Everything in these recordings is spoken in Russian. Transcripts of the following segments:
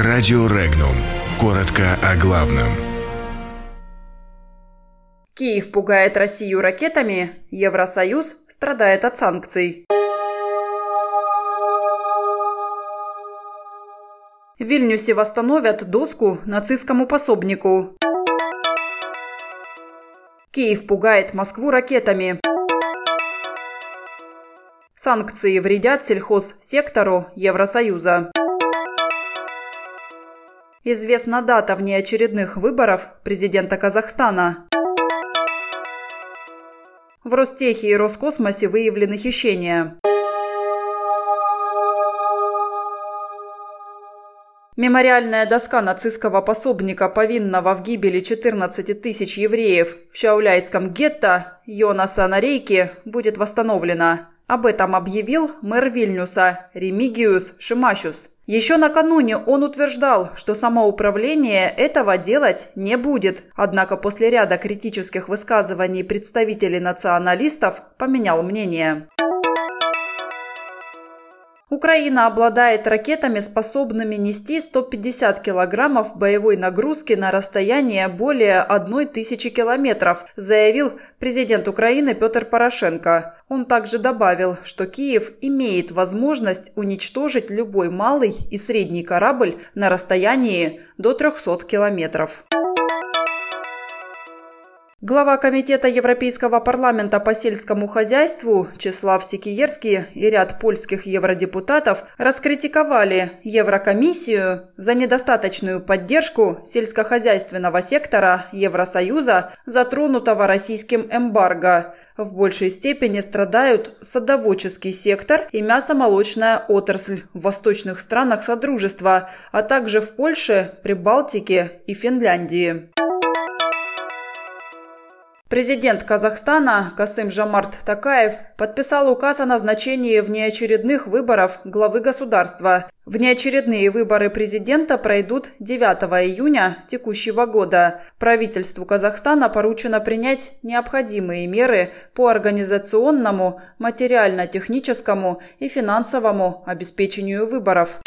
Радио Регнум. Коротко о главном. Киев пугает Россию ракетами, Евросоюз страдает от санкций. В Вильнюсе восстановят доску нацистскому пособнику. Киев пугает Москву ракетами. Санкции вредят сельхозсектору Евросоюза. Известна дата внеочередных выборов президента Казахстана. В Ростехе и Роскосмосе выявлены хищения. Мемориальная доска нацистского пособника, повинного в гибели 14 тысяч евреев в Шауляйском гетто Йонаса Нарейки, будет восстановлена. Об этом объявил мэр Вильнюса Ремигиус Шимашус. Еще накануне он утверждал, что самоуправление этого делать не будет, однако после ряда критических высказываний представителей националистов поменял мнение. Украина обладает ракетами, способными нести 150 килограммов боевой нагрузки на расстояние более 1000 километров, заявил президент Украины Петр Порошенко. Он также добавил, что Киев имеет возможность уничтожить любой малый и средний корабль на расстоянии до 300 километров. Глава Комитета Европейского парламента по сельскому хозяйству Чеслав Сикиерский и ряд польских евродепутатов раскритиковали Еврокомиссию за недостаточную поддержку сельскохозяйственного сектора Евросоюза, затронутого российским эмбарго. В большей степени страдают садоводческий сектор и мясомолочная отрасль в восточных странах Содружества, а также в Польше, Прибалтике и Финляндии. Президент Казахстана Касым Жамарт Такаев подписал указ о назначении внеочередных выборов главы государства. Внеочередные выборы президента пройдут 9 июня текущего года. Правительству Казахстана поручено принять необходимые меры по организационному, материально-техническому и финансовому обеспечению выборов.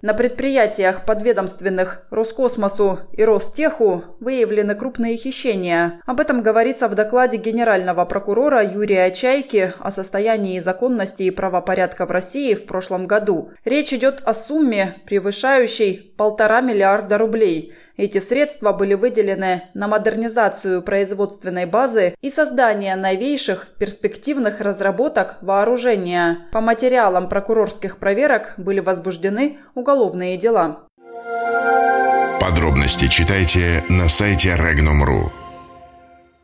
На предприятиях, подведомственных Роскосмосу и Ростеху, выявлены крупные хищения. Об этом говорится в докладе генерального прокурора Юрия Чайки о состоянии законности и правопорядка в России в прошлом году. Речь идет о сумме, превышающей полтора миллиарда рублей – эти средства были выделены на модернизацию производственной базы и создание новейших перспективных разработок вооружения. По материалам прокурорских проверок были возбуждены уголовные дела. Подробности читайте на сайте Regnum.ru.